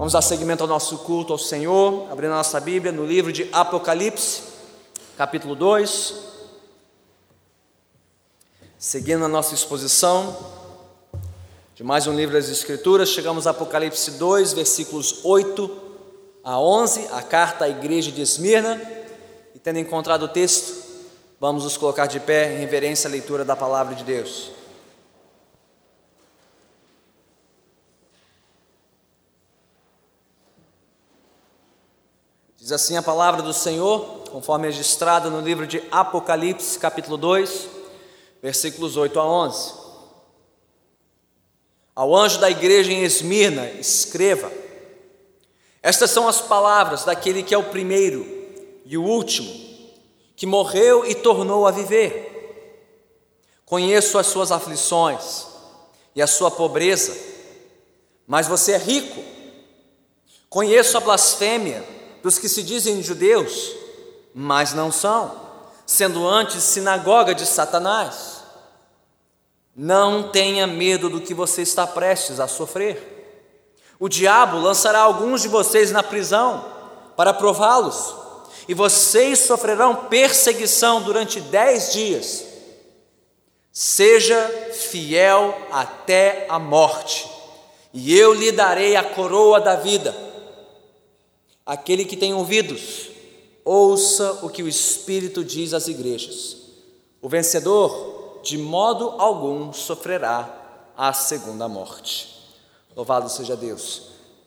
Vamos dar seguimento ao nosso culto ao Senhor, abrindo a nossa Bíblia no livro de Apocalipse, capítulo 2. Seguindo a nossa exposição de mais um livro das Escrituras, chegamos a Apocalipse 2, versículos 8 a 11, a carta à igreja de Esmirna. E tendo encontrado o texto, vamos nos colocar de pé em reverência à leitura da palavra de Deus. Diz assim a palavra do Senhor, conforme registrada no livro de Apocalipse, capítulo 2, versículos 8 a 11. Ao anjo da igreja em Esmirna, escreva: Estas são as palavras daquele que é o primeiro e o último, que morreu e tornou a viver. Conheço as suas aflições e a sua pobreza, mas você é rico. Conheço a blasfêmia dos que se dizem judeus, mas não são, sendo antes sinagoga de Satanás. Não tenha medo do que você está prestes a sofrer. O diabo lançará alguns de vocês na prisão para prová-los, e vocês sofrerão perseguição durante dez dias. Seja fiel até a morte, e eu lhe darei a coroa da vida. Aquele que tem ouvidos, ouça o que o Espírito diz às igrejas. O vencedor, de modo algum, sofrerá a segunda morte. Louvado seja Deus.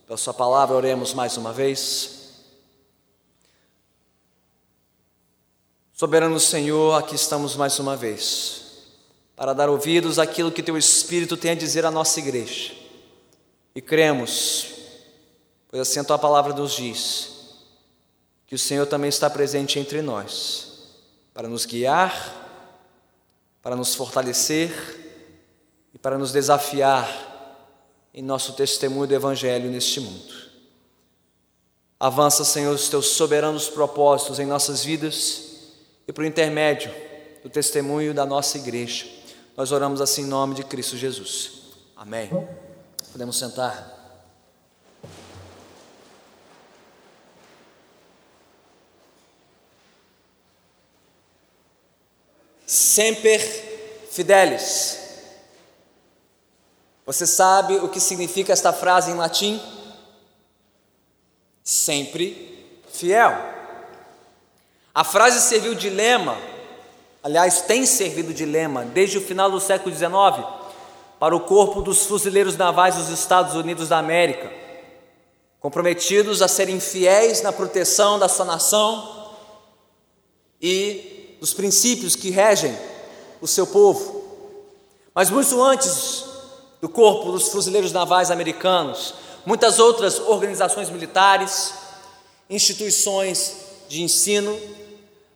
Pela Sua palavra, oremos mais uma vez. Soberano Senhor, aqui estamos mais uma vez, para dar ouvidos àquilo que Teu Espírito tem a dizer à nossa igreja. E cremos Pois assim a tua palavra nos diz que o Senhor também está presente entre nós, para nos guiar, para nos fortalecer e para nos desafiar em nosso testemunho do Evangelho neste mundo. Avança, Senhor, os teus soberanos propósitos em nossas vidas e por intermédio do testemunho da nossa igreja. Nós oramos assim em nome de Cristo Jesus. Amém. Podemos sentar. Semper fidelis. Você sabe o que significa esta frase em latim? Sempre fiel. A frase serviu de lema, aliás, tem servido de lema desde o final do século XIX para o corpo dos fuzileiros navais dos Estados Unidos da América, comprometidos a serem fiéis na proteção da sua nação e dos princípios que regem o seu povo. Mas muito antes do corpo dos fuzileiros navais americanos, muitas outras organizações militares, instituições de ensino,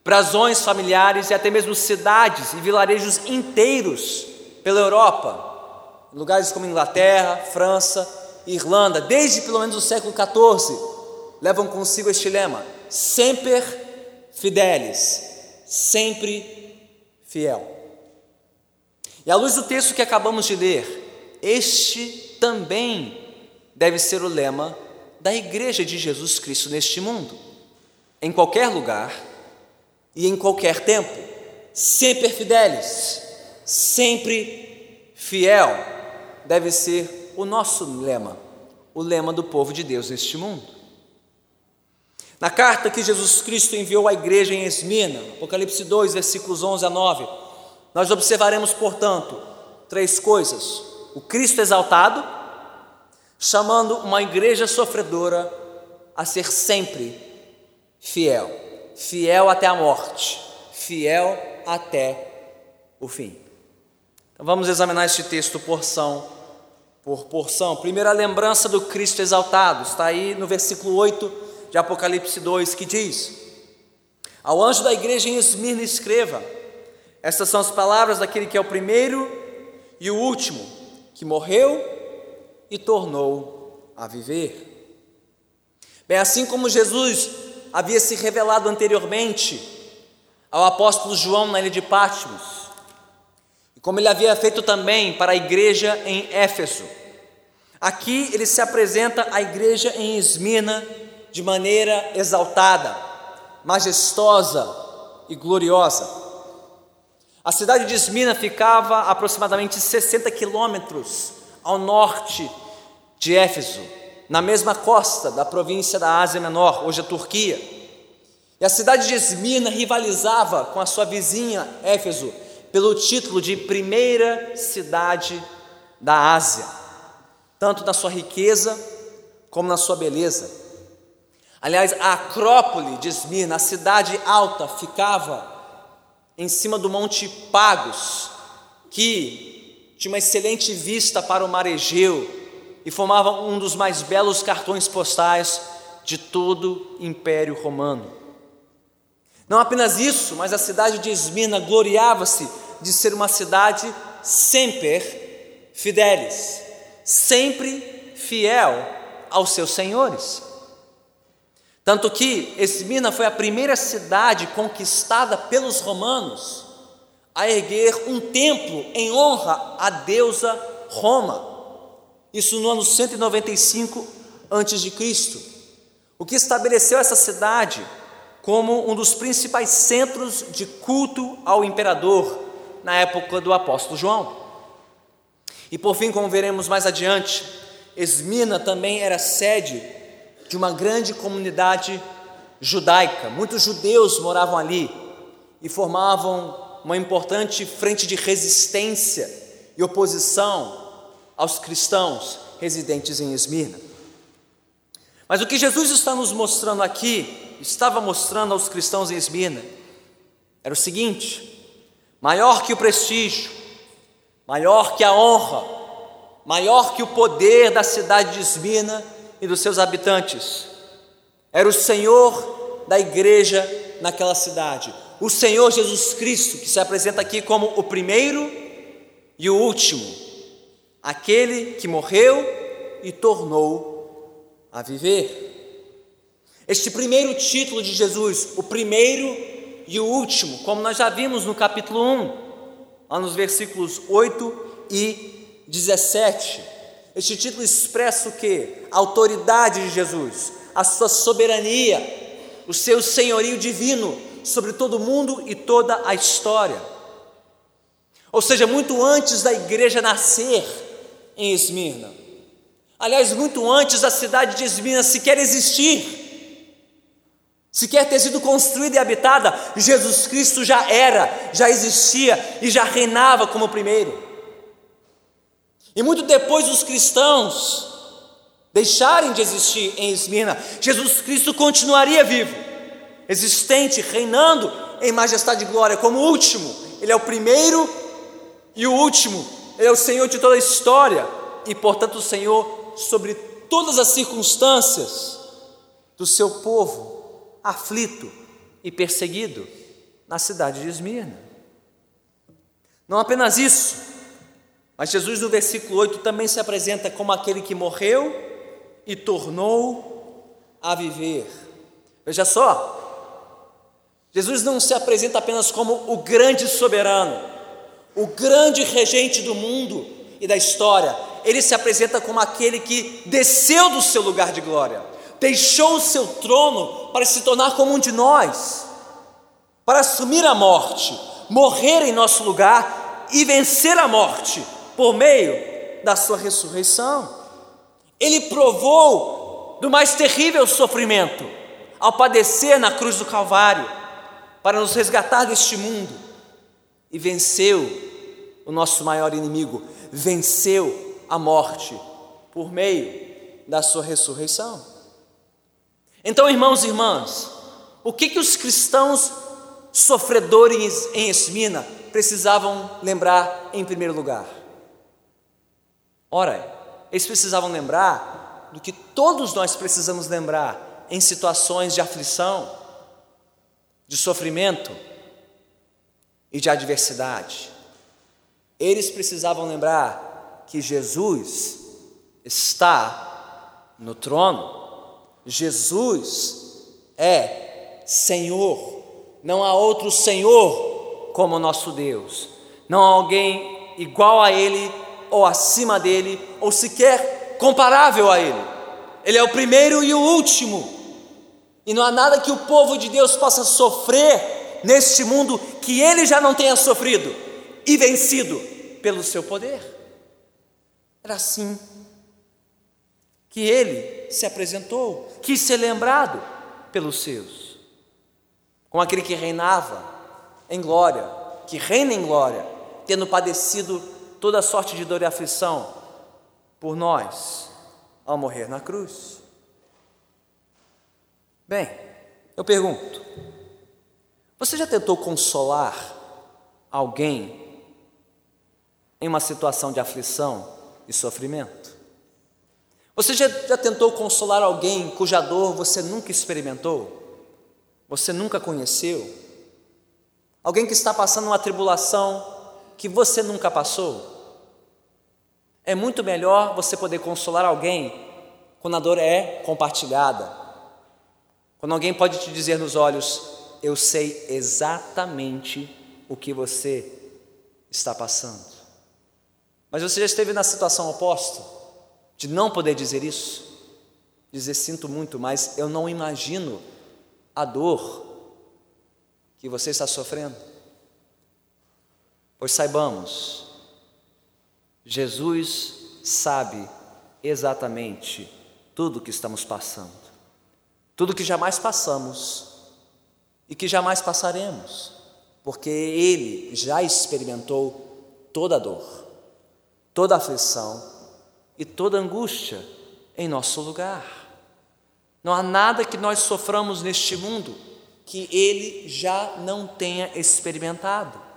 brasões familiares e até mesmo cidades e vilarejos inteiros pela Europa, lugares como Inglaterra, França Irlanda, desde pelo menos o século XIV, levam consigo este lema: Semper Fidelis, sempre fiel. E à luz do texto que acabamos de ler, este também deve ser o lema da Igreja de Jesus Cristo neste mundo, em qualquer lugar e em qualquer tempo, sempre fidelis, sempre fiel, deve ser o nosso lema, o lema do povo de Deus neste mundo. Na carta que Jesus Cristo enviou à igreja em Esmina, Apocalipse 2, versículos 11 a 9, nós observaremos, portanto, três coisas: o Cristo exaltado, chamando uma igreja sofredora a ser sempre fiel, fiel até a morte, fiel até o fim. Então vamos examinar este texto porção por porção. Primeira lembrança do Cristo exaltado, está aí no versículo 8 de Apocalipse 2, que diz: Ao anjo da igreja em Esmirna escreva: Estas são as palavras daquele que é o primeiro e o último, que morreu e tornou a viver. Bem, assim como Jesus havia se revelado anteriormente ao apóstolo João na ilha de Patmos, e como ele havia feito também para a igreja em Éfeso, Aqui ele se apresenta à igreja em Esmina de maneira exaltada, majestosa e gloriosa. A cidade de Esmina ficava a aproximadamente 60 quilômetros ao norte de Éfeso, na mesma costa da província da Ásia Menor, hoje a Turquia. E a cidade de Esmina rivalizava com a sua vizinha Éfeso pelo título de primeira cidade da Ásia, tanto na sua riqueza como na sua beleza. Aliás, a Acrópole de Esmina, a cidade alta, ficava em cima do Monte Pagos, que tinha uma excelente vista para o mar Egeu e formava um dos mais belos cartões postais de todo o Império Romano. Não apenas isso, mas a cidade de Esmina gloriava-se de ser uma cidade sempre fidelis, sempre fiel aos seus senhores. Tanto que Esmina foi a primeira cidade conquistada pelos romanos a erguer um templo em honra à deusa Roma. Isso no ano 195 a.C. O que estabeleceu essa cidade como um dos principais centros de culto ao imperador na época do apóstolo João. E por fim, como veremos mais adiante, Esmina também era sede de uma grande comunidade judaica. Muitos judeus moravam ali e formavam uma importante frente de resistência e oposição aos cristãos residentes em Esmirna. Mas o que Jesus está nos mostrando aqui, estava mostrando aos cristãos em Esmirna, era o seguinte: maior que o prestígio, maior que a honra, maior que o poder da cidade de Esmirna, e dos seus habitantes. Era o Senhor da igreja naquela cidade. O Senhor Jesus Cristo, que se apresenta aqui como o primeiro e o último, aquele que morreu e tornou a viver. Este primeiro título de Jesus, o primeiro e o último, como nós já vimos no capítulo 1, lá nos versículos 8 e 17 este título expressa o que? A autoridade de Jesus, a sua soberania, o seu senhorio divino sobre todo o mundo e toda a história. Ou seja, muito antes da igreja nascer em Esmirna. Aliás, muito antes da cidade de Esmirna sequer existir, sequer ter sido construída e habitada, Jesus Cristo já era, já existia e já reinava como primeiro. E muito depois os cristãos deixarem de existir em Esmirna, Jesus Cristo continuaria vivo, existente, reinando em majestade e glória como último. Ele é o primeiro e o último. Ele é o Senhor de toda a história e, portanto, o Senhor sobre todas as circunstâncias do seu povo aflito e perseguido na cidade de Esmirna. Não apenas isso, mas Jesus, no versículo 8, também se apresenta como aquele que morreu e tornou a viver. Veja só, Jesus não se apresenta apenas como o grande soberano, o grande regente do mundo e da história, ele se apresenta como aquele que desceu do seu lugar de glória, deixou o seu trono para se tornar como um de nós, para assumir a morte, morrer em nosso lugar e vencer a morte por meio da sua ressurreição. Ele provou do mais terrível sofrimento ao padecer na cruz do Calvário para nos resgatar deste mundo e venceu o nosso maior inimigo, venceu a morte por meio da sua ressurreição. Então, irmãos e irmãs, o que que os cristãos sofredores em Esmina precisavam lembrar em primeiro lugar? Ora, eles precisavam lembrar do que todos nós precisamos lembrar em situações de aflição, de sofrimento e de adversidade. Eles precisavam lembrar que Jesus está no trono, Jesus é Senhor, não há outro Senhor como nosso Deus, não há alguém igual a Ele ou acima dele, ou sequer comparável a Ele. Ele é o primeiro e o último. E não há nada que o povo de Deus possa sofrer neste mundo que Ele já não tenha sofrido e vencido pelo seu poder. Era assim que Ele se apresentou, quis ser lembrado pelos seus, com aquele que reinava em glória, que reina em glória, tendo padecido toda sorte de dor e aflição por nós ao morrer na cruz. Bem, eu pergunto: você já tentou consolar alguém em uma situação de aflição e sofrimento? Você já, já tentou consolar alguém cuja dor você nunca experimentou? Você nunca conheceu? Alguém que está passando uma tribulação que você nunca passou? É muito melhor você poder consolar alguém quando a dor é compartilhada. Quando alguém pode te dizer nos olhos: Eu sei exatamente o que você está passando. Mas você já esteve na situação oposta, de não poder dizer isso? Dizer: Sinto muito, mas eu não imagino a dor que você está sofrendo. Pois saibamos, Jesus sabe exatamente tudo o que estamos passando, tudo que jamais passamos e que jamais passaremos, porque Ele já experimentou toda a dor, toda a aflição e toda a angústia em nosso lugar. Não há nada que nós soframos neste mundo que Ele já não tenha experimentado.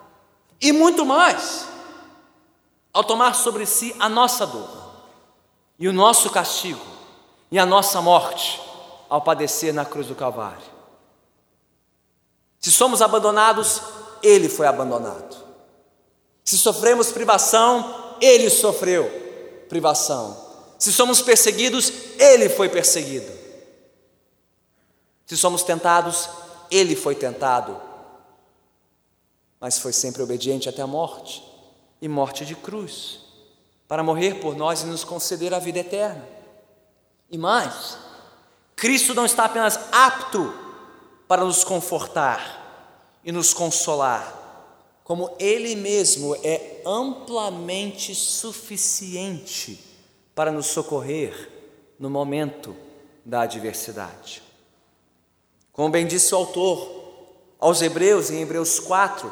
E muito mais, ao tomar sobre si a nossa dor e o nosso castigo e a nossa morte ao padecer na cruz do Calvário. Se somos abandonados, Ele foi abandonado. Se sofremos privação, Ele sofreu privação. Se somos perseguidos, Ele foi perseguido. Se somos tentados, Ele foi tentado mas foi sempre obediente até a morte e morte de cruz para morrer por nós e nos conceder a vida eterna. E mais, Cristo não está apenas apto para nos confortar e nos consolar, como Ele mesmo é amplamente suficiente para nos socorrer no momento da adversidade. Como bem disse o autor aos Hebreus, em Hebreus 4,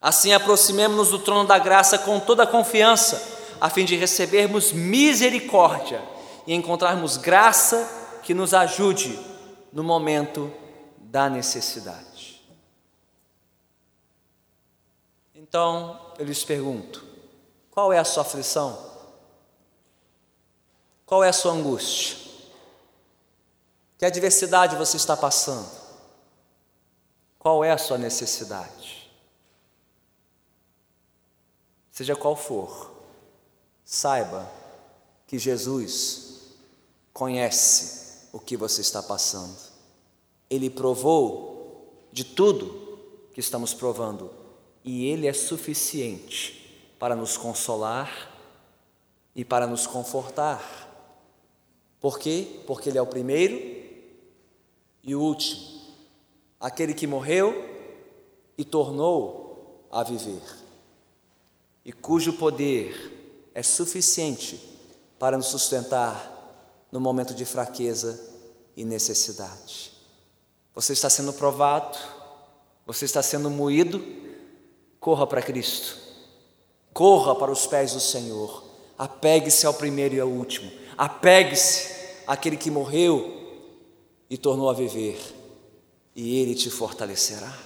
Assim, aproximemos-nos do trono da graça com toda a confiança, a fim de recebermos misericórdia e encontrarmos graça que nos ajude no momento da necessidade. Então, eu lhes pergunto: qual é a sua aflição? Qual é a sua angústia? Que adversidade você está passando? Qual é a sua necessidade? Seja qual for, saiba que Jesus conhece o que você está passando. Ele provou de tudo que estamos provando e Ele é suficiente para nos consolar e para nos confortar. Por quê? Porque Ele é o primeiro e o último, aquele que morreu e tornou a viver e cujo poder é suficiente para nos sustentar no momento de fraqueza e necessidade. Você está sendo provado, você está sendo moído, corra para Cristo, corra para os pés do Senhor, apegue-se ao primeiro e ao último, apegue-se àquele que morreu e tornou a viver, e Ele te fortalecerá.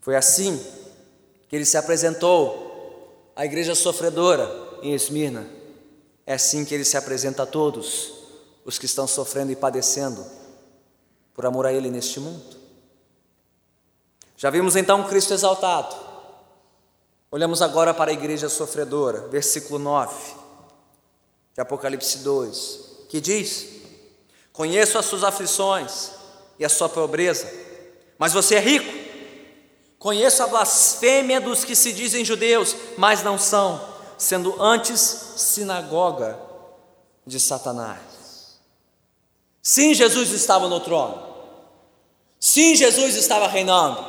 Foi assim que ele se apresentou à igreja sofredora em Esmirna. É assim que ele se apresenta a todos os que estão sofrendo e padecendo por amor a ele neste mundo. Já vimos então Cristo exaltado. Olhamos agora para a igreja sofredora, versículo 9 de Apocalipse 2, que diz: Conheço as suas aflições e a sua pobreza, mas você é rico. Conheço a blasfêmia dos que se dizem judeus, mas não são, sendo antes sinagoga de Satanás. Sim, Jesus estava no trono. Sim, Jesus estava reinando.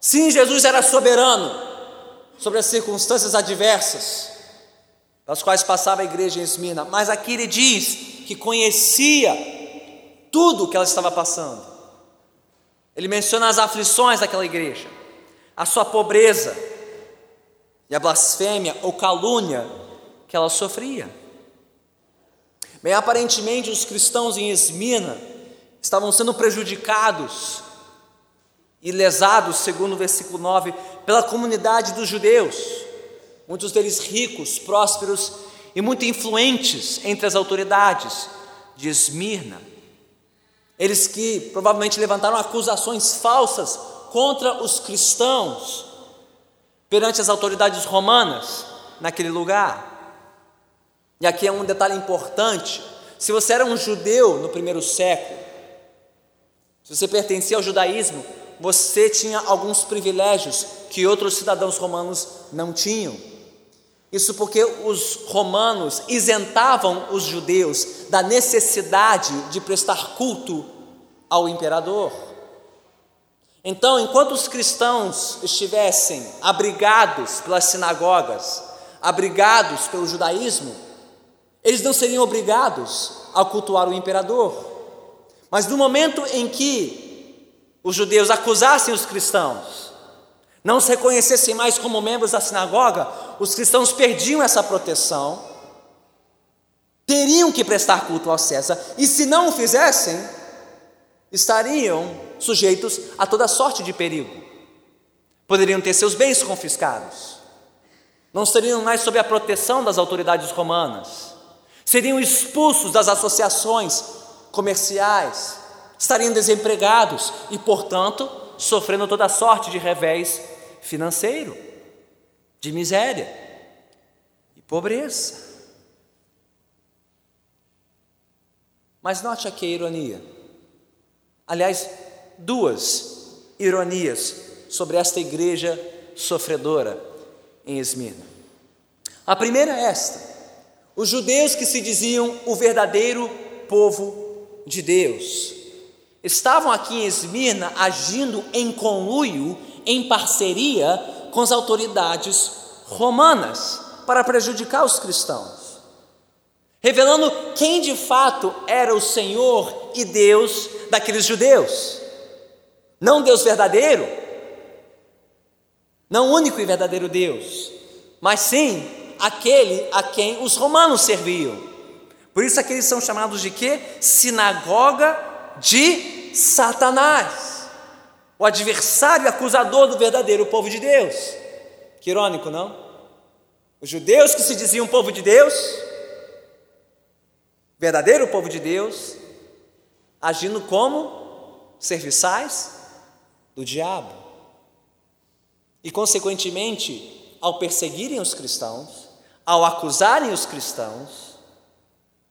Sim, Jesus era soberano sobre as circunstâncias adversas das quais passava a igreja em Esmina, mas aqui ele diz que conhecia tudo o que ela estava passando. Ele menciona as aflições daquela igreja, a sua pobreza e a blasfêmia ou calúnia que ela sofria. Bem, aparentemente os cristãos em Esmina estavam sendo prejudicados e lesados, segundo o versículo 9, pela comunidade dos judeus, muitos deles ricos, prósperos e muito influentes entre as autoridades de Esmirna. Eles que provavelmente levantaram acusações falsas contra os cristãos perante as autoridades romanas naquele lugar. E aqui é um detalhe importante: se você era um judeu no primeiro século, se você pertencia ao judaísmo, você tinha alguns privilégios que outros cidadãos romanos não tinham. Isso porque os romanos isentavam os judeus da necessidade de prestar culto ao imperador. Então, enquanto os cristãos estivessem abrigados pelas sinagogas, abrigados pelo judaísmo, eles não seriam obrigados a cultuar o imperador. Mas no momento em que os judeus acusassem os cristãos, não se reconhecessem mais como membros da sinagoga, os cristãos perdiam essa proteção, teriam que prestar culto ao César, e se não o fizessem, estariam sujeitos a toda sorte de perigo. Poderiam ter seus bens confiscados, não seriam mais sob a proteção das autoridades romanas, seriam expulsos das associações comerciais, estariam desempregados e, portanto, sofrendo toda sorte de revés financeiro, de miséria e pobreza. Mas note aqui a ironia. Aliás, duas ironias sobre esta igreja sofredora em Esmirna. A primeira é esta: os judeus que se diziam o verdadeiro povo de Deus estavam aqui em Esmirna agindo em conluio, em parceria com as autoridades romanas para prejudicar os cristãos, revelando quem de fato era o Senhor e Deus daqueles judeus. Não Deus verdadeiro, não único e verdadeiro Deus, mas sim aquele a quem os romanos serviam. Por isso aqueles são chamados de quê? Sinagoga de Satanás. O adversário acusador do verdadeiro povo de Deus. Que irônico, não? Os judeus que se diziam povo de Deus, verdadeiro povo de Deus, agindo como serviçais do diabo. E, consequentemente, ao perseguirem os cristãos, ao acusarem os cristãos,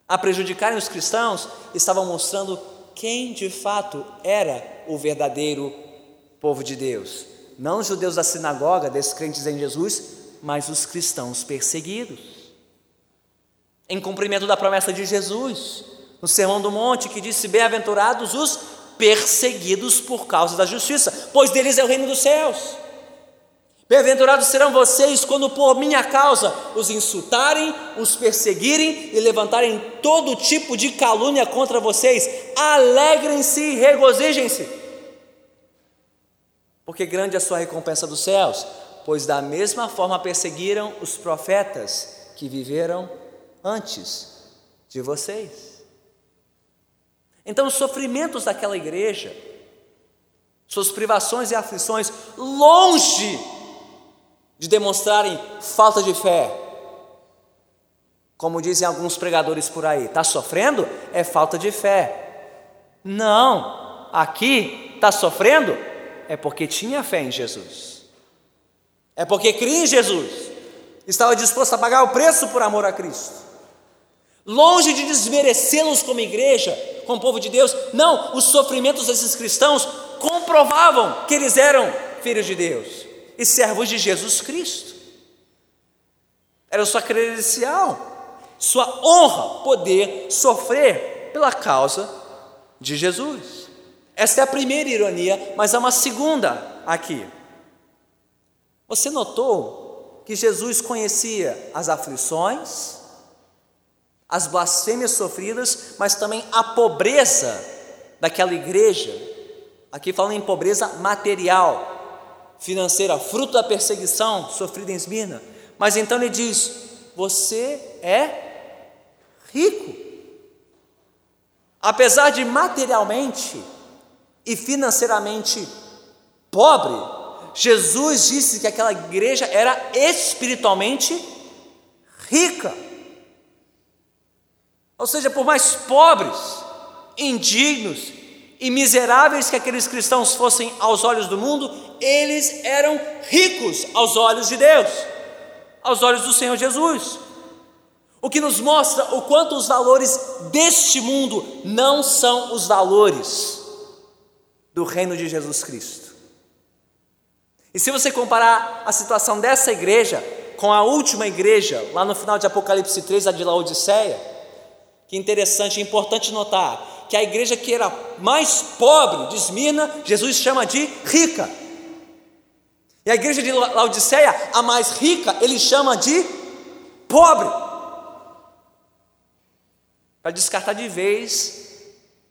a prejudicarem os cristãos, estavam mostrando quem de fato era o verdadeiro povo de Deus. Não os judeus da sinagoga, descrentes em Jesus, mas os cristãos perseguidos. Em cumprimento da promessa de Jesus, no Sermão do Monte, que disse: Bem-aventurados os perseguidos por causa da justiça, pois deles é o reino dos céus. Bem-aventurados serão vocês quando por minha causa os insultarem, os perseguirem e levantarem todo tipo de calúnia contra vocês. Alegrem-se e regozijem-se, porque grande é a sua recompensa dos céus, pois da mesma forma perseguiram os profetas que viveram antes de vocês. Então, os sofrimentos daquela igreja, suas privações e aflições, longe de demonstrarem falta de fé, Como dizem alguns pregadores por aí, está sofrendo? É falta de fé. Não, aqui está sofrendo? É porque tinha fé em Jesus. É porque cria em Jesus. Estava disposto a pagar o preço por amor a Cristo. Longe de desmerecê-los como igreja, como povo de Deus, não, os sofrimentos desses cristãos comprovavam que eles eram filhos de Deus e servos de Jesus Cristo. Era sua credencial, sua honra poder sofrer pela causa de Jesus. Esta é a primeira ironia, mas há uma segunda aqui. Você notou que Jesus conhecia as aflições, as blasfêmias sofridas, mas também a pobreza daquela igreja. Aqui falando em pobreza material, financeira, fruto da perseguição sofrida em Esmirna. Mas então ele diz: Você é rico. Apesar de materialmente e financeiramente pobre, Jesus disse que aquela igreja era espiritualmente rica. Ou seja, por mais pobres, indignos e miseráveis que aqueles cristãos fossem aos olhos do mundo, eles eram ricos aos olhos de Deus, aos olhos do Senhor Jesus. O que nos mostra o quanto os valores deste mundo não são os valores do reino de Jesus Cristo. E se você comparar a situação dessa igreja com a última igreja, lá no final de Apocalipse 3, a de Laodiceia, que interessante, é importante notar que a igreja que era mais pobre de Esmirna, Jesus chama de rica. E a igreja de Laodiceia, a mais rica, ele chama de pobre. Para descartar de vez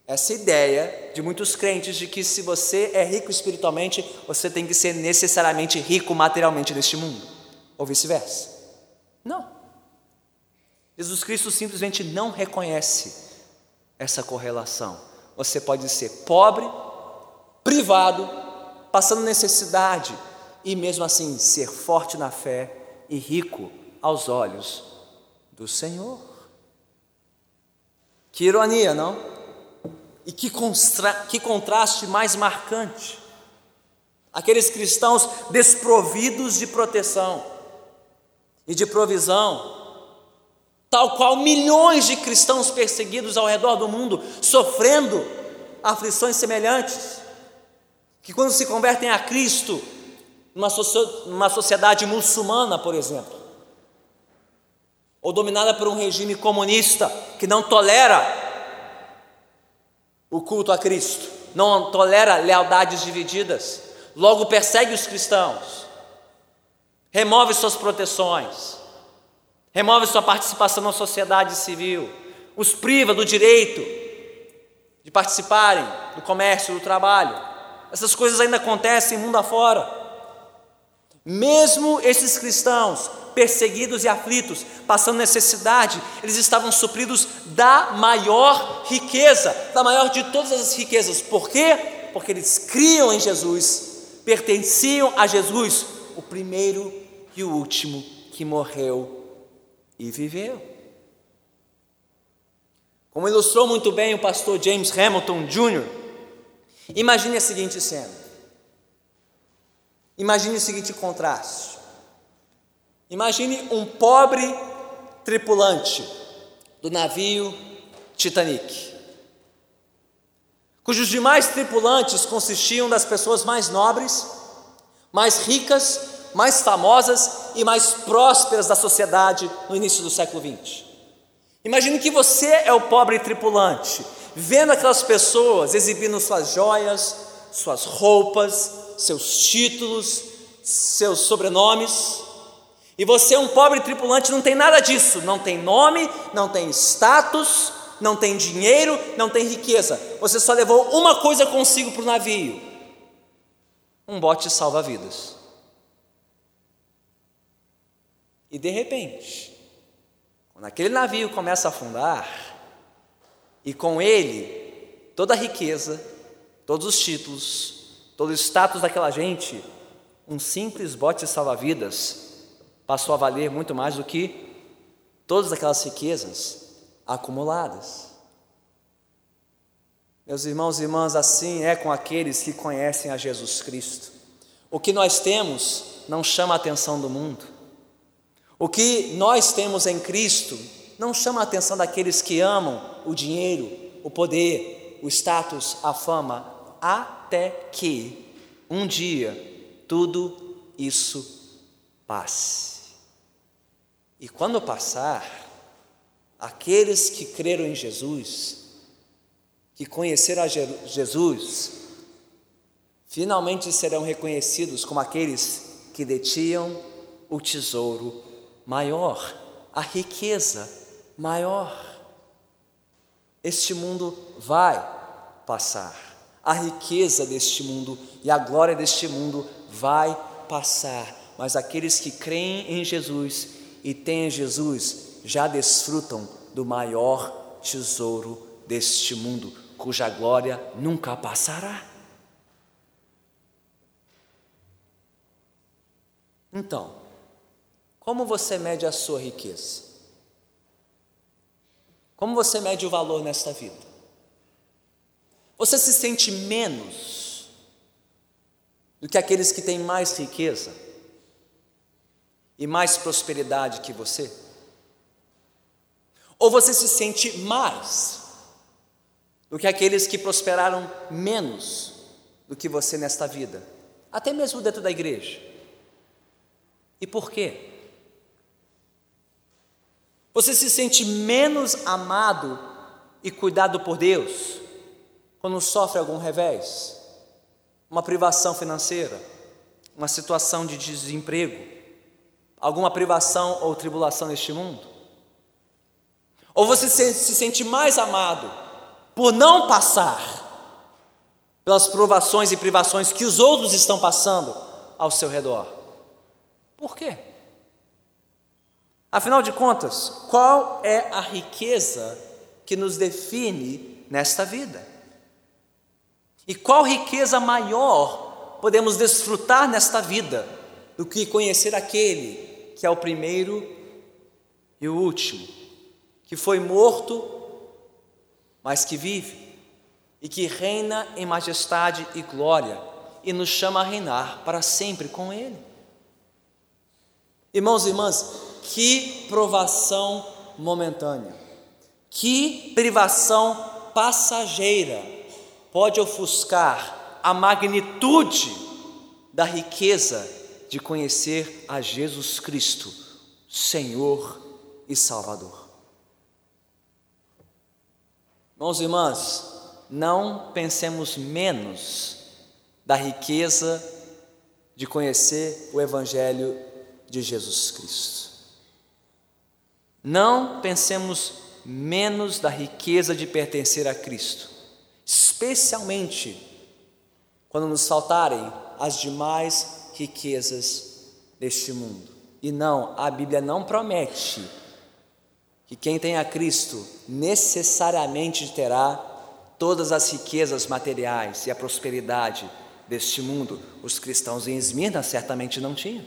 essa ideia de muitos crentes de que se você é rico espiritualmente, você tem que ser necessariamente rico materialmente neste mundo, ou vice-versa. Não. Jesus Cristo simplesmente não reconhece essa correlação. Você pode ser pobre, privado, passando necessidade e mesmo assim ser forte na fé e rico aos olhos do Senhor. Que ironia, não? E que, que contraste mais marcante. Aqueles cristãos desprovidos de proteção e de provisão, tal qual milhões de cristãos perseguidos ao redor do mundo, sofrendo aflições semelhantes, que quando se convertem a Cristo, numa, numa sociedade muçulmana, por exemplo, ou dominada por um regime comunista que não tolera o culto a Cristo, não tolera lealdades divididas, logo persegue os cristãos, remove suas proteções, remove sua participação na sociedade civil, os priva do direito de participarem do comércio, do trabalho. Essas coisas ainda acontecem mundo afora. Mesmo esses cristãos perseguidos e aflitos, passando necessidade, eles estavam supridos da maior riqueza, da maior de todas as riquezas. Por quê? Porque eles criam em Jesus, pertenciam a Jesus, o primeiro e o último que morreu e viveu. Como ilustrou muito bem o pastor James Hamilton Jr., imagine a seguinte cena. Imagine o seguinte contraste. Imagine um pobre tripulante do navio Titanic, cujos demais tripulantes consistiam das pessoas mais nobres, mais ricas mais famosas e mais prósperas da sociedade no início do século XX. Imagine que você é o pobre tripulante, vendo aquelas pessoas exibindo suas joias, suas roupas, seus títulos, seus sobrenomes, e você é um pobre tripulante, não tem nada disso, não tem nome, não tem status, não tem dinheiro, não tem riqueza. Você só levou uma coisa consigo para o navio: um bote salva-vidas. E de repente, quando aquele navio começa a afundar, e com ele toda a riqueza, todos os títulos, todo o status daquela gente, um simples bote salva-vidas passou a valer muito mais do que todas aquelas riquezas acumuladas. Meus irmãos e irmãs, assim é com aqueles que conhecem a Jesus Cristo. O que nós temos não chama a atenção do mundo. O que nós temos em Cristo não chama a atenção daqueles que amam o dinheiro, o poder, o status, a fama, até que um dia tudo isso passe. E quando passar, aqueles que creram em Jesus, que conheceram a Jesus, finalmente serão reconhecidos como aqueles que detinham o tesouro maior, a riqueza maior. Este mundo vai passar, a riqueza deste mundo e a glória deste mundo vai passar, mas aqueles que creem em Jesus e têm Jesus já desfrutam do maior tesouro deste mundo, cuja glória nunca passará. Então, como você mede a sua riqueza? Como você mede o valor nesta vida? Você se sente menos do que aqueles que têm mais riqueza e mais prosperidade que você? Ou você se sente mais do que aqueles que prosperaram menos do que você nesta vida, até mesmo dentro da igreja? E por quê? Você se sente menos amado e cuidado por Deus quando sofre algum revés, uma privação financeira, uma situação de desemprego, alguma privação ou tribulação neste mundo? Ou você se sente mais amado por não passar pelas provações e privações que os outros estão passando ao seu redor? Por quê? Afinal de contas, qual é a riqueza que nos define nesta vida? E qual riqueza maior podemos desfrutar nesta vida do que conhecer aquele que é o primeiro e o último, que foi morto, mas que vive e que reina em majestade e glória e nos chama a reinar para sempre com Ele? Irmãos e irmãs, que provação momentânea, que privação passageira pode ofuscar a magnitude da riqueza de conhecer a Jesus Cristo, Senhor e Salvador. Irmãos e irmãs, não pensemos menos da riqueza de conhecer o Evangelho de Jesus Cristo. Não pensemos menos da riqueza de pertencer a Cristo, especialmente quando nos faltarem as demais riquezas deste mundo. E não, a Bíblia não promete que quem tem a Cristo necessariamente terá todas as riquezas materiais e a prosperidade deste mundo. Os cristãos em Esmirna certamente não tinham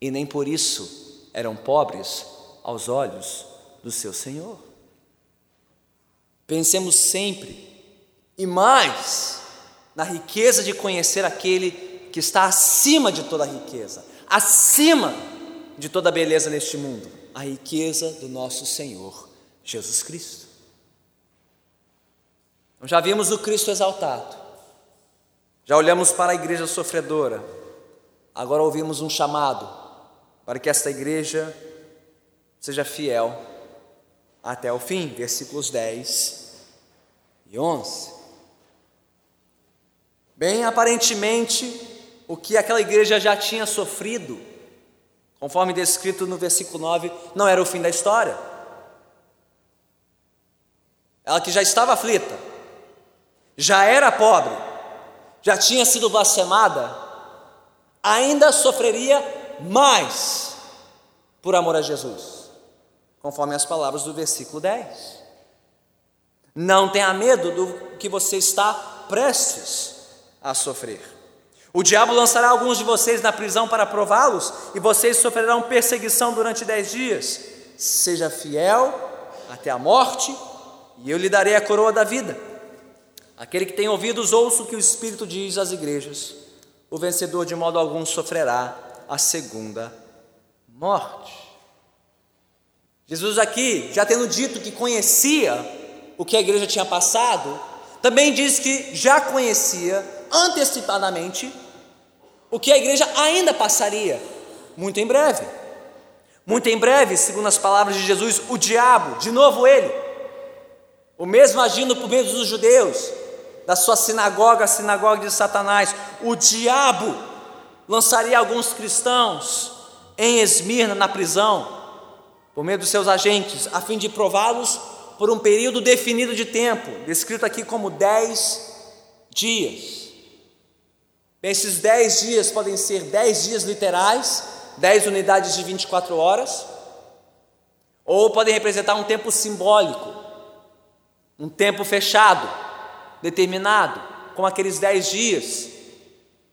e nem por isso eram pobres aos olhos do seu Senhor. Pensemos sempre e mais na riqueza de conhecer aquele que está acima de toda riqueza, acima de toda beleza neste mundo, a riqueza do nosso Senhor Jesus Cristo. Já vimos o Cristo exaltado, já olhamos para a igreja sofredora, agora ouvimos um chamado para que esta igreja seja fiel até o fim. Versículos 10 e 11. Bem, aparentemente, o que aquela igreja já tinha sofrido, conforme descrito no versículo 9, não era o fim da história. Ela que já estava aflita, já era pobre, já tinha sido blasfemada, ainda sofreria mais por amor a Jesus, conforme as palavras do versículo 10. Não tenha medo do que você está prestes a sofrer. O diabo lançará alguns de vocês na prisão para prová-los, e vocês sofrerão perseguição durante dez dias. Seja fiel até a morte, e eu lhe darei a coroa da vida. Aquele que tem ouvidos, ouça o que o Espírito diz às igrejas. O vencedor, de modo algum, sofrerá a segunda morte. Jesus, aqui, já tendo dito que conhecia o que a igreja tinha passado, também diz que já conhecia antecipadamente o que a igreja ainda passaria, muito em breve. Muito em breve, segundo as palavras de Jesus, o diabo, de novo ele, o mesmo agindo por meio dos judeus, da sua sinagoga, a sinagoga de Satanás, o diabo lançaria alguns cristãos em Esmirna, na prisão, por meio dos seus agentes, a fim de prová-los por um período definido de tempo, descrito aqui como dez dias. Esses dez dias podem ser dez dias literais, dez unidades de 24 horas, ou podem representar um tempo simbólico, um tempo fechado, determinado, como aqueles dez dias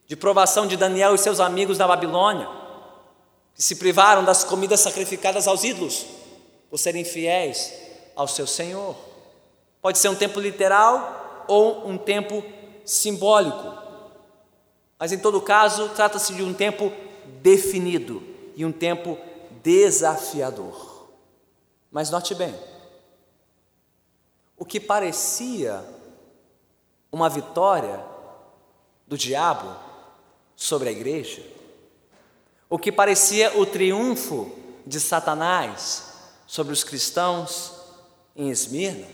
de provação de Daniel e seus amigos na Babilônia, que se privaram das comidas sacrificadas aos ídolos, por serem fiéis ao seu Senhor. Pode ser um tempo literal ou um tempo simbólico, mas em todo caso, trata-se de um tempo definido e um tempo desafiador. Mas note bem, o que parecia uma vitória do diabo sobre a igreja, o que parecia o triunfo de Satanás sobre os cristãos em Esmirna,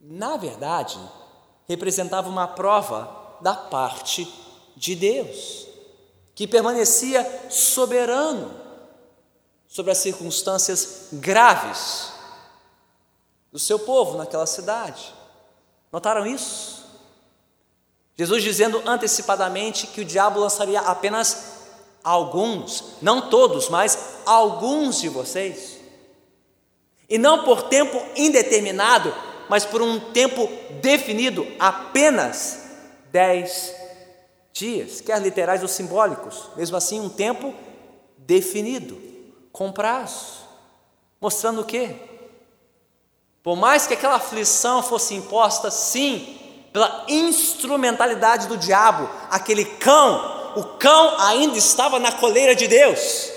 na verdade, representava uma prova da parte de Deus, que permanecia soberano sobre as circunstâncias graves do seu povo naquela cidade. Notaram isso? Jesus dizendo antecipadamente que o diabo lançaria apenas alguns, não todos, mas alguns de vocês. E não por tempo indeterminado, mas por um tempo definido, apenas dez dias, quer literais ou simbólicos, mesmo assim um tempo definido, com prazo, mostrando o quê? Por mais que aquela aflição fosse imposta, sim, pela instrumentalidade do diabo, aquele cão, o cão ainda estava na coleira de Deus,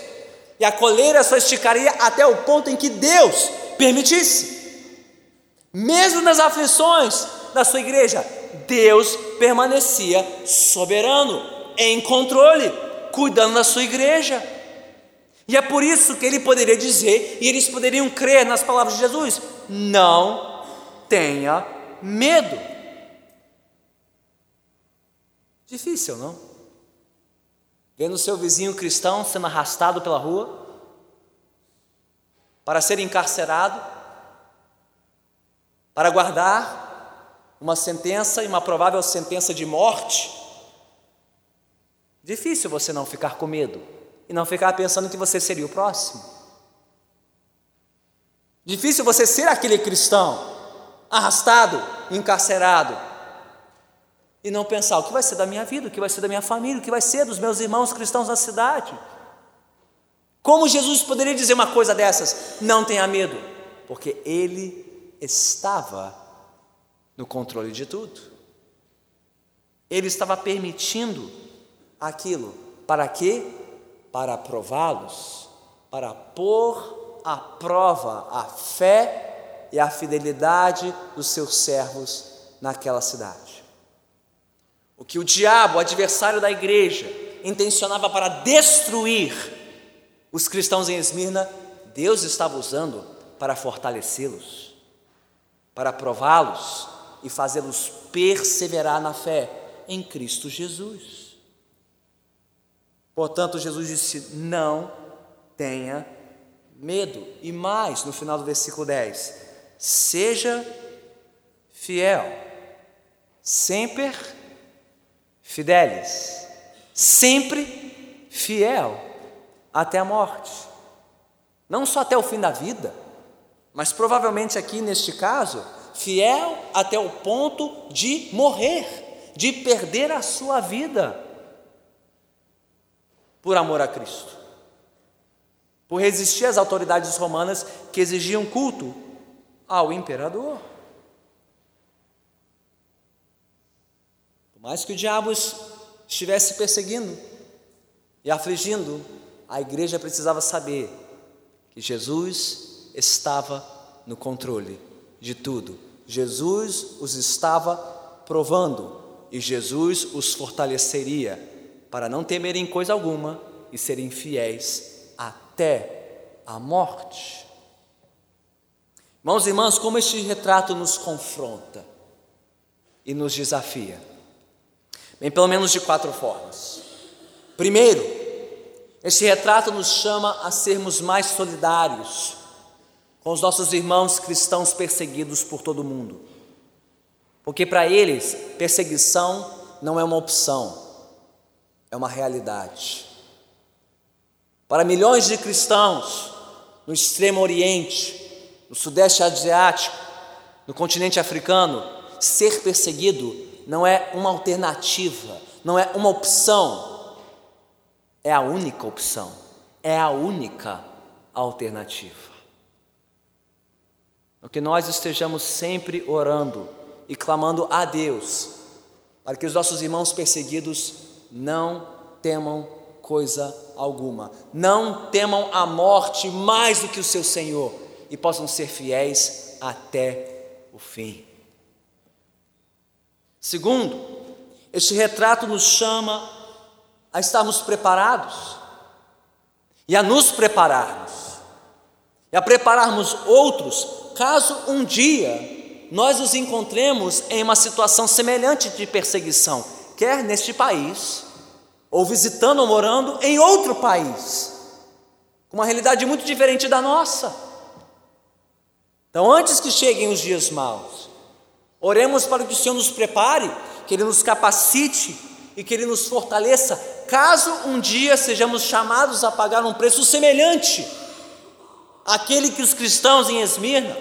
e a coleira só esticaria até o ponto em que Deus permitisse. Mesmo nas aflições da sua igreja, Deus permanecia soberano, em controle, cuidando da sua igreja. E é por isso que ele poderia dizer, e eles poderiam crer nas palavras de Jesus: não tenha medo. Difícil, não? Vendo seu vizinho cristão sendo arrastado pela rua para ser encarcerado, para guardar uma sentença e uma provável sentença de morte. Difícil você não ficar com medo e não ficar pensando que você seria o próximo. Difícil você ser aquele cristão arrastado, encarcerado, e não pensar o que vai ser da minha vida, o que vai ser da minha família, o que vai ser dos meus irmãos cristãos na cidade. Como Jesus poderia dizer uma coisa dessas? Não tenha medo, porque ele estava no controle de tudo. Ele estava permitindo aquilo para quê? Para prová-los, para pôr à prova a fé e a fidelidade dos seus servos naquela cidade. O que o diabo, o adversário da igreja, intencionava para destruir os cristãos em Esmirna, Deus estava usando para fortalecê-los, para prová-los e fazê-los perseverar na fé em Cristo Jesus. Portanto, Jesus disse: Não tenha medo. E mais, no final do versículo 10: Seja fiel, sempre fidelis, sempre fiel até a morte. Não só até o fim da vida, mas provavelmente aqui neste caso, fiel até o ponto de morrer, de perder a sua vida por amor a Cristo. por resistir às autoridades romanas que exigiam culto ao imperador. Por mais que o diabo estivesse perseguindo e afligindo, a igreja precisava saber que Jesus estava no controle de tudo. Jesus os estava provando e Jesus os fortaleceria para não temerem coisa alguma e serem fiéis até a morte. Irmãos e irmãs, como este retrato nos confronta e nos desafia? Bem, pelo menos de quatro formas. Primeiro, este retrato nos chama a sermos mais solidários com os nossos irmãos cristãos perseguidos por todo o mundo. Porque para eles, perseguição não é uma opção, é uma realidade. Para milhões de cristãos no extremo oriente, no sudeste asiático, no continente africano, ser perseguido não é uma alternativa, não é uma opção, é a única opção, é a única alternativa. Que nós estejamos sempre orando e clamando a Deus, para que os nossos irmãos perseguidos não temam coisa alguma, não temam a morte mais do que o seu Senhor e possam ser fiéis até o fim. Segundo, este retrato nos chama a estarmos preparados e a nos prepararmos e a prepararmos outros caso um dia nós nos encontremos em uma situação semelhante de perseguição, quer neste país, ou visitando ou morando em outro país, com uma realidade muito diferente da nossa. Então, antes que cheguem os dias maus, oremos para que o Senhor nos prepare, que Ele nos capacite e que Ele nos fortaleça, caso um dia sejamos chamados a pagar um preço semelhante aquele que os cristãos em Esmirna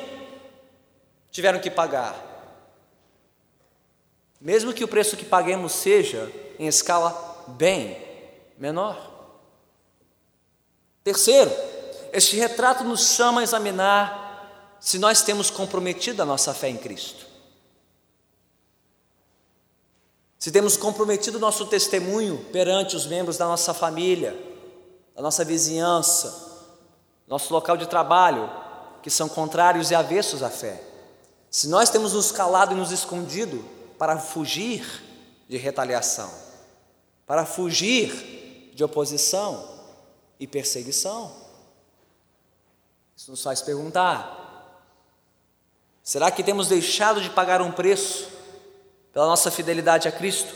tiveram que pagar. Mesmo que o preço que paguemos seja em escala bem menor. Terceiro, este retrato nos chama a examinar se nós temos comprometido a nossa fé em Cristo. Se temos comprometido nosso testemunho perante os membros da nossa família, da nossa vizinhança, nosso local de trabalho, que são contrários e avessos à fé. Se nós temos nos calado e nos escondido para fugir de retaliação, para fugir de oposição e perseguição, isso nos faz perguntar: será que temos deixado de pagar um preço pela nossa fidelidade a Cristo,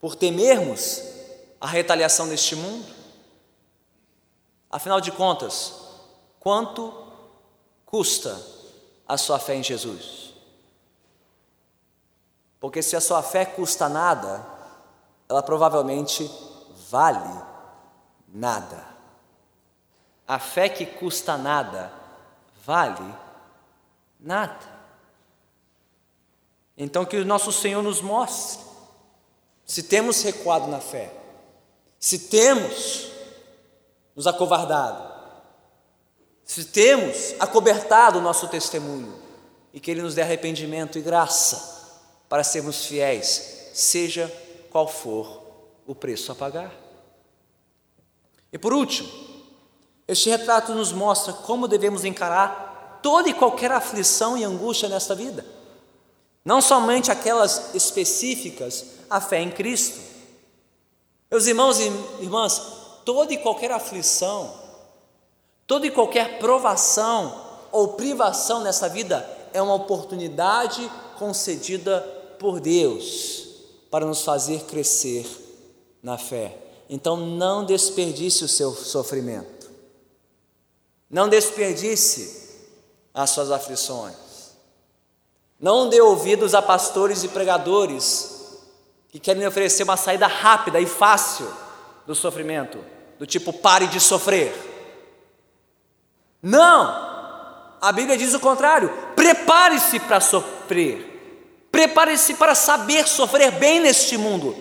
por temermos a retaliação deste mundo? Afinal de contas, quanto custa a sua fé em Jesus? Porque se a sua fé custa nada, ela provavelmente vale nada. A fé que custa nada vale nada. Então, que o nosso Senhor nos mostre se temos recuado na fé, se temos nos acovardado, se temos acobertado o nosso testemunho e que Ele nos dê arrependimento e graça para sermos fiéis, seja qual for o preço a pagar. E por último, este retrato nos mostra como devemos encarar toda e qualquer aflição e angústia nesta vida, não somente aquelas específicas à fé em Cristo. Meus irmãos e irmãs, toda e qualquer aflição, toda e qualquer provação ou privação nessa vida é uma oportunidade concedida por Deus para nos fazer crescer na fé. Então não desperdice o seu sofrimento. Não desperdice as suas aflições. Não dê ouvidos a pastores e pregadores que querem oferecer uma saída rápida e fácil do sofrimento, do tipo pare de sofrer. Não! A Bíblia diz o contrário: prepare-se para sofrer, prepare-se para saber sofrer bem neste mundo,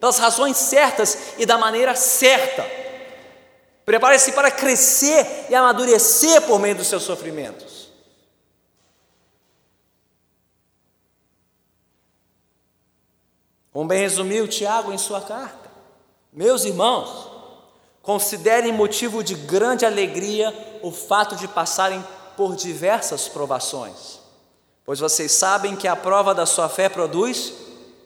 pelas razões certas e da maneira certa. Prepare-se para crescer e amadurecer por meio dos seus sofrimentos. Como bem resumiu Tiago em sua carta, meus irmãos, considerem motivo de grande alegria o fato de passarem por diversas provações, pois vocês sabem que a prova da sua fé produz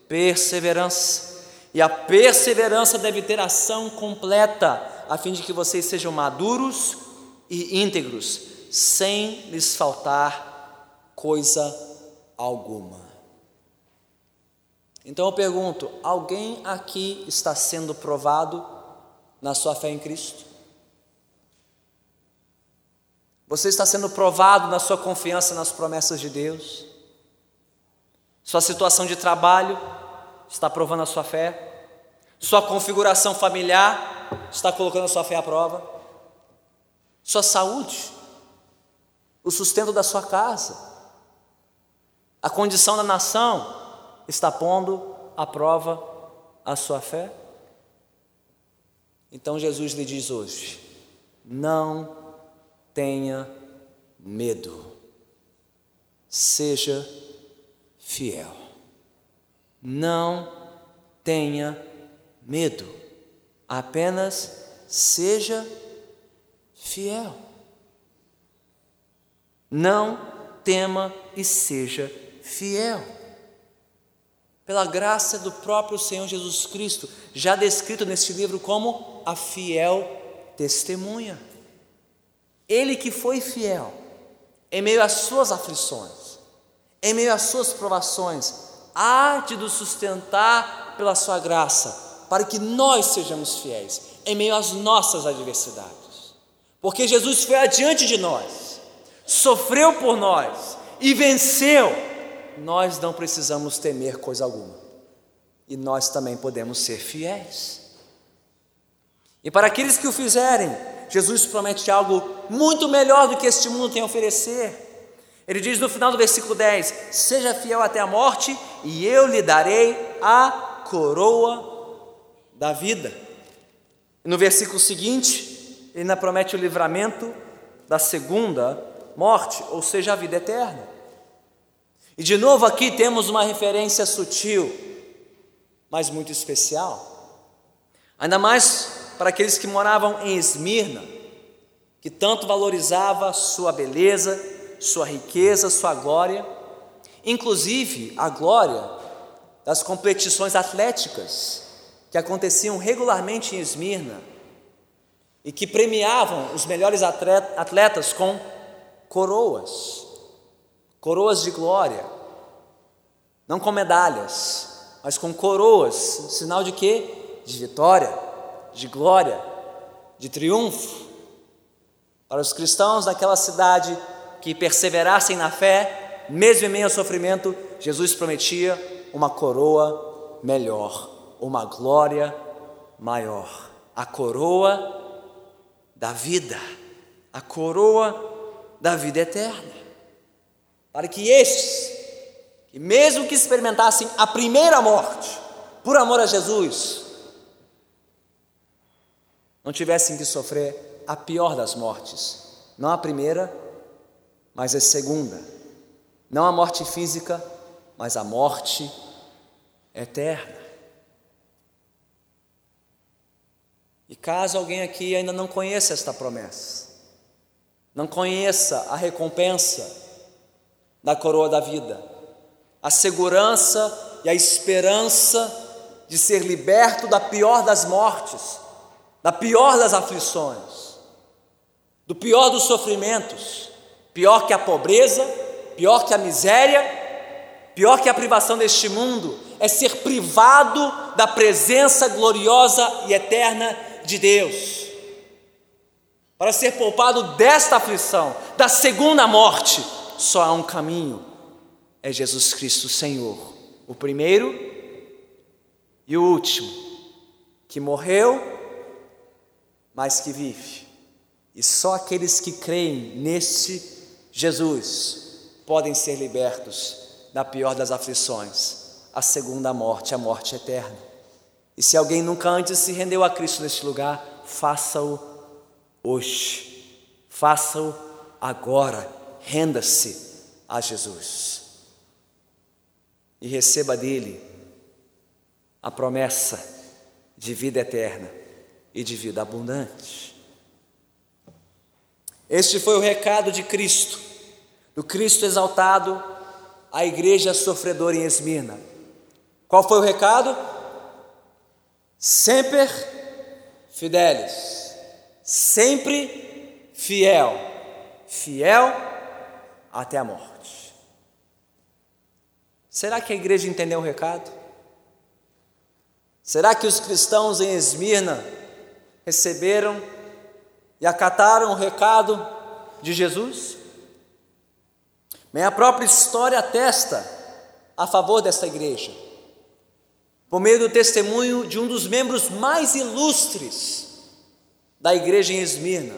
perseverança, e a perseverança deve ter ação completa a fim de que vocês sejam maduros e íntegros, sem lhes faltar coisa alguma. Então eu pergunto: alguém aqui está sendo provado na sua fé em Cristo? Você está sendo provado na sua confiança nas promessas de Deus? Sua situação de trabalho está provando a sua fé? Sua configuração familiar está colocando a sua fé à prova, sua saúde, o sustento da sua casa, a condição da nação está pondo à prova a sua fé? Então Jesus lhe diz hoje: não tenha medo, seja fiel. Não tenha medo. Apenas seja fiel. Não tema e seja fiel. Pela graça do próprio Senhor Jesus Cristo, já descrito neste livro como a fiel testemunha. Ele que foi fiel em meio às suas aflições, em meio às suas provações, há de nos sustentar pela sua graça para que nós sejamos fiéis em meio às nossas adversidades. Porque Jesus foi adiante de nós, sofreu por nós e venceu. Nós não precisamos temer coisa alguma. E nós também podemos ser fiéis. E para aqueles que o fizerem, Jesus promete algo muito melhor do que este mundo tem a oferecer. Ele diz no final do versículo 10: Seja fiel até a morte, e eu lhe darei a coroa da vida. no versículo seguinte, ele ainda promete o livramento da segunda morte, ou seja, a vida eterna. E de novo aqui temos uma referência sutil, mas muito especial. Ainda mais para aqueles que moravam em Esmirna, que tanto valorizava sua beleza, sua riqueza, sua glória, inclusive a glória das competições atléticas que aconteciam regularmente em Esmirna e que premiavam os melhores atletas com coroas, coroas de glória, não com medalhas, mas com coroas, sinal de quê? De vitória, de glória, de triunfo. Para os cristãos daquela cidade que perseverassem na fé, mesmo em meio ao sofrimento, Jesus prometia uma coroa melhor uma glória maior, a coroa da vida, a coroa da vida eterna. Para que estes, que mesmo que experimentassem a primeira morte, por amor a Jesus, não tivessem que sofrer a pior das mortes, não a primeira, mas a segunda, não a morte física, mas a morte eterna. E caso alguém aqui ainda não conheça esta promessa, não conheça a recompensa da coroa da vida, a segurança e a esperança de ser liberto da pior das mortes, da pior das aflições, do pior dos sofrimentos, pior que a pobreza, pior que a miséria, pior que a privação deste mundo, é ser privado da presença gloriosa e eterna de Deus. Para ser poupado desta aflição, da segunda morte, só há um caminho: é Jesus Cristo, Senhor, o primeiro e o último, que morreu, mas que vive. E só aqueles que creem neste Jesus podem ser libertos da pior das aflições, a segunda morte, a morte eterna. E se alguém nunca antes se rendeu a Cristo neste lugar, faça-o hoje, faça-o agora, renda-se a Jesus e receba dele a promessa de vida eterna e de vida abundante. Este foi o recado de Cristo, do Cristo exaltado à igreja sofredora em Esmirna. Qual foi o recado? Sempre fidelis, sempre fiel, fiel até a morte. Será que a igreja entendeu o recado? Será que os cristãos em Esmirna receberam e acataram o recado de Jesus? Bem, a própria história atesta a favor desta igreja, por meio do testemunho de um dos membros mais ilustres da igreja em Esmirna,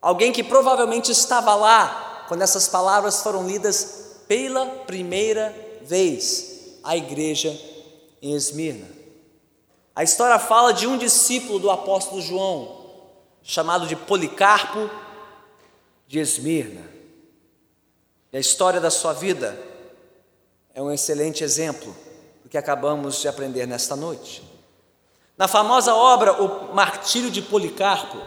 alguém que provavelmente estava lá quando essas palavras foram lidas pela primeira vez à igreja em Esmirna. A história fala de um discípulo do apóstolo João, chamado de Policarpo de Esmirna. E a história da sua vida é um excelente exemplo do que acabamos de aprender nesta noite. Na famosa obra O Martírio de Policarpo,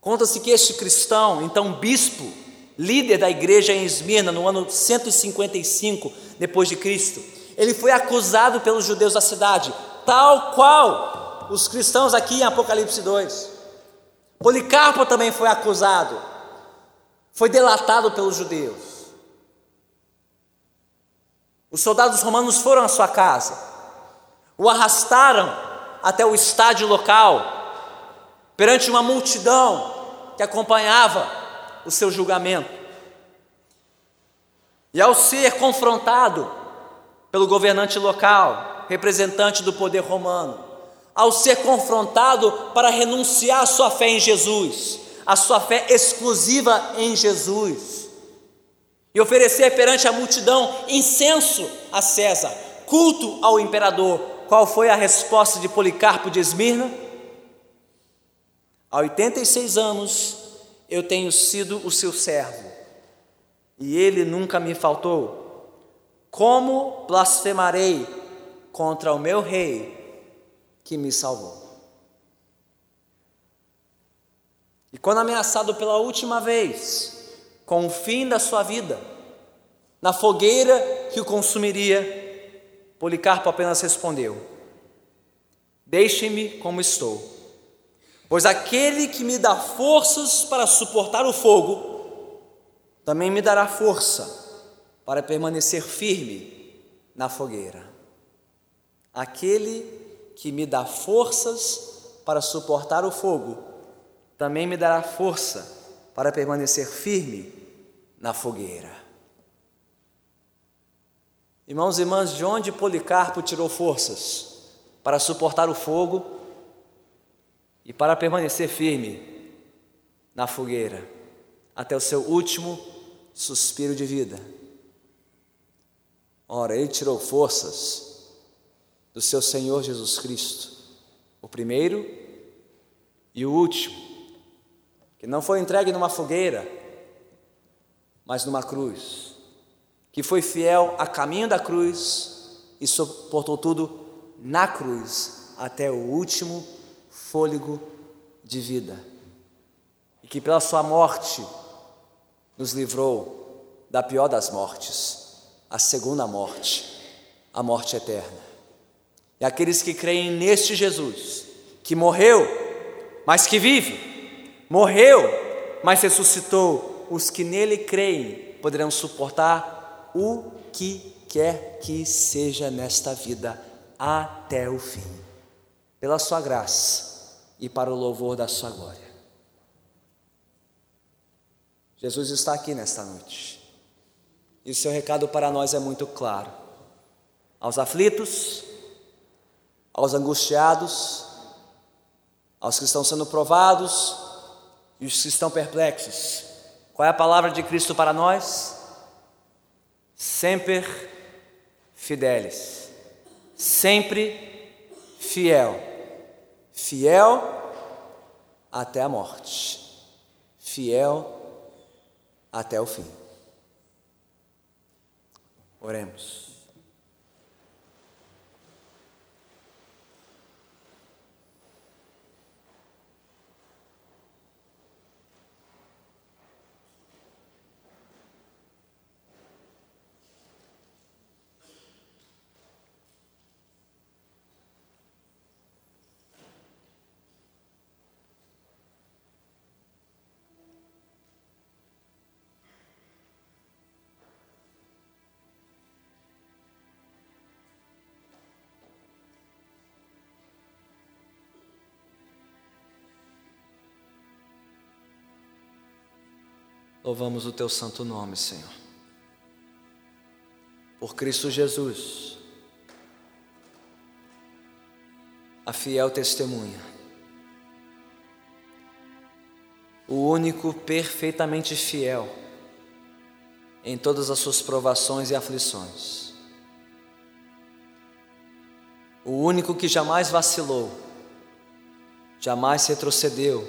conta-se que este cristão, então bispo, líder da igreja em Esmirna no ano 155 depois de Cristo, ele foi acusado pelos judeus da cidade tal qual os cristãos aqui em Apocalipse 2. Policarpo também foi acusado, foi delatado pelos judeus. Os soldados romanos foram à sua casa, o arrastaram até o estádio local, perante uma multidão que acompanhava o seu julgamento. E ao ser confrontado pelo governante local, representante do poder romano, ao ser confrontado para renunciar à sua fé em Jesus, a sua fé exclusiva em Jesus, e oferecer perante a multidão incenso a César, culto ao imperador. Qual foi a resposta de Policarpo de Esmirna? Há 86 anos eu tenho sido o seu servo, e ele nunca me faltou. Como blasfemarei contra o meu rei que me salvou. E quando ameaçado pela última vez com o fim da sua vida, na fogueira que o consumiria, Policarpo apenas respondeu: Deixe-me como estou, pois aquele que me dá forças para suportar o fogo, também me dará força para permanecer firme na fogueira. Aquele que me dá forças para suportar o fogo, também me dará força para permanecer firme na fogueira. Irmãos e irmãs, de onde Policarpo tirou forças para suportar o fogo e para permanecer firme na fogueira até o seu último suspiro de vida? Ora, ele tirou forças do seu Senhor Jesus Cristo, o primeiro e o último, que não foi entregue numa fogueira, mas numa cruz, que foi fiel a caminho da cruz e suportou tudo na cruz até o último fôlego de vida, e que pela sua morte nos livrou da pior das mortes, a segunda morte, a morte eterna. E aqueles que creem neste Jesus, que morreu, mas que vive, morreu, mas ressuscitou, os que nele creem poderão suportar o que quer que seja nesta vida até o fim, pela sua graça e para o louvor da sua glória. Jesus está aqui nesta noite. E o seu recado para nós é muito claro. Aos aflitos, aos angustiados, aos que estão sendo provados e os que estão perplexos. Qual é a palavra de Cristo para nós? Sempre fidelis, sempre fiel, fiel até a morte, fiel até o fim. Oremos. Louvamos o teu santo nome, Senhor. Por Cristo Jesus, a fiel testemunha, o único perfeitamente fiel em todas as suas provações e aflições, o único que jamais vacilou, jamais retrocedeu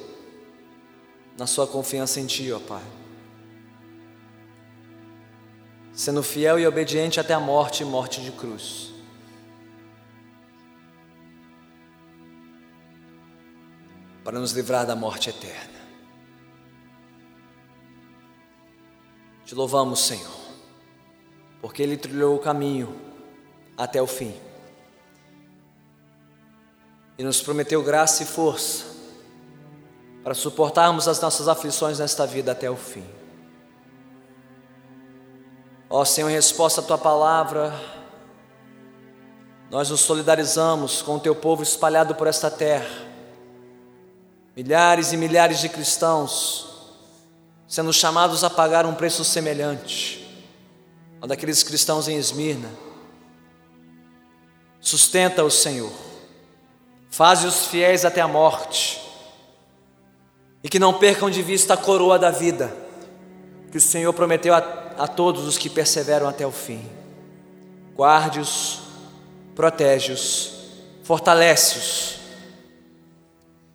na sua confiança em Ti, ó Pai sendo fiel e obediente até a morte e morte de cruz. Para nos livrar da morte eterna. Te louvamos, Senhor, porque Ele trilhou o caminho até o fim e nos prometeu graça e força para suportarmos as nossas aflições nesta vida até o fim. Ó Senhor, em resposta à tua palavra, nós nos solidarizamos com o teu povo espalhado por esta terra. Milhares e milhares de cristãos sendo chamados a pagar um preço semelhante ao daqueles cristãos em Esmirna. Sustenta-os, Senhor. Faze-os fiéis até a morte. E que não percam de vista a coroa da vida que o Senhor prometeu a a todos os que perseveram até o fim. Guarde-os, protege-os, fortalece-os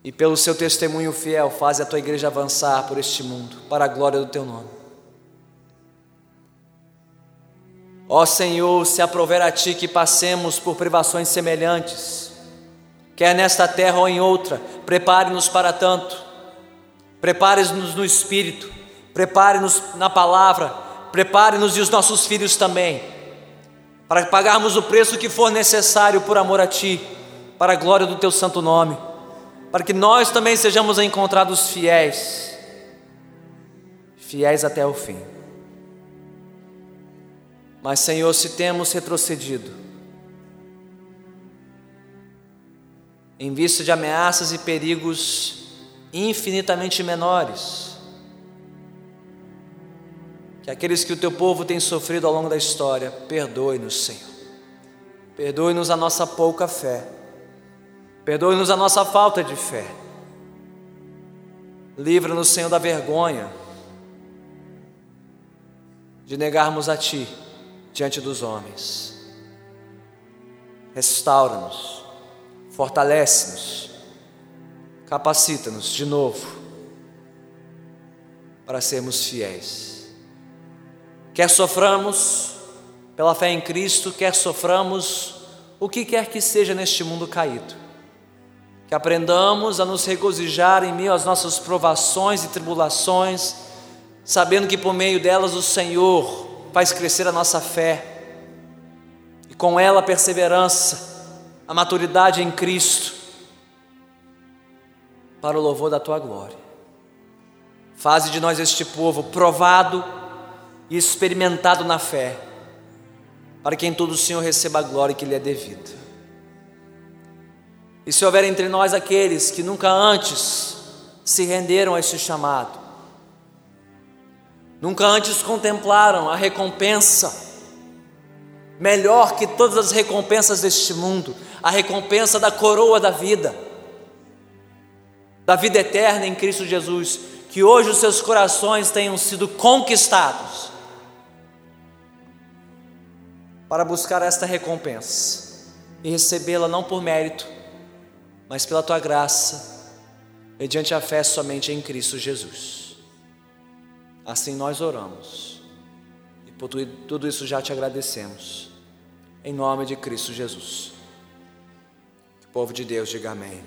e pelo seu testemunho fiel faz a tua igreja avançar por este mundo, para a glória do teu nome. Ó Senhor, se aprover a ti que passemos por privações semelhantes, quer nesta terra ou em outra, prepare-nos para tanto, prepare-nos no Espírito, prepare-nos na palavra, Prepare-nos e os nossos filhos também, para pagarmos o preço que for necessário por amor a Ti, para a glória do Teu santo nome, para que nós também sejamos encontrados fiéis, fiéis até o fim. Mas, Senhor, se temos retrocedido, em vista de ameaças e perigos infinitamente menores, que aqueles que o teu povo tem sofrido ao longo da história, perdoe-nos, Senhor. Perdoe-nos a nossa pouca fé. Perdoe-nos a nossa falta de fé. Livra-nos, Senhor, da vergonha de negarmos a Ti diante dos homens. Restaura-nos, fortalece-nos, capacita-nos de novo para sermos fiéis. Quer soframos pela fé em Cristo, quer soframos o que quer que seja neste mundo caído. Que aprendamos a nos regozijar em meio às nossas provações e tribulações, sabendo que por meio delas o Senhor faz crescer a nossa fé e com ela a perseverança, a maturidade em Cristo, para o louvor da tua glória. Faze de nós este povo provado e experimentado na fé, para que em tudo o Senhor receba a glória que lhe é devida. E se houver entre nós aqueles que nunca antes se renderam a este chamado, nunca antes contemplaram a recompensa, melhor que todas as recompensas deste mundo, a recompensa da coroa da vida, da vida eterna em Cristo Jesus, que hoje os seus corações tenham sido conquistados para buscar esta recompensa e recebê-la não por mérito, mas pela tua graça mediante a fé somente em Cristo Jesus. Assim nós oramos. E por tudo isso já te agradecemos. Em nome de Cristo Jesus. Que o povo de Deus diga amém.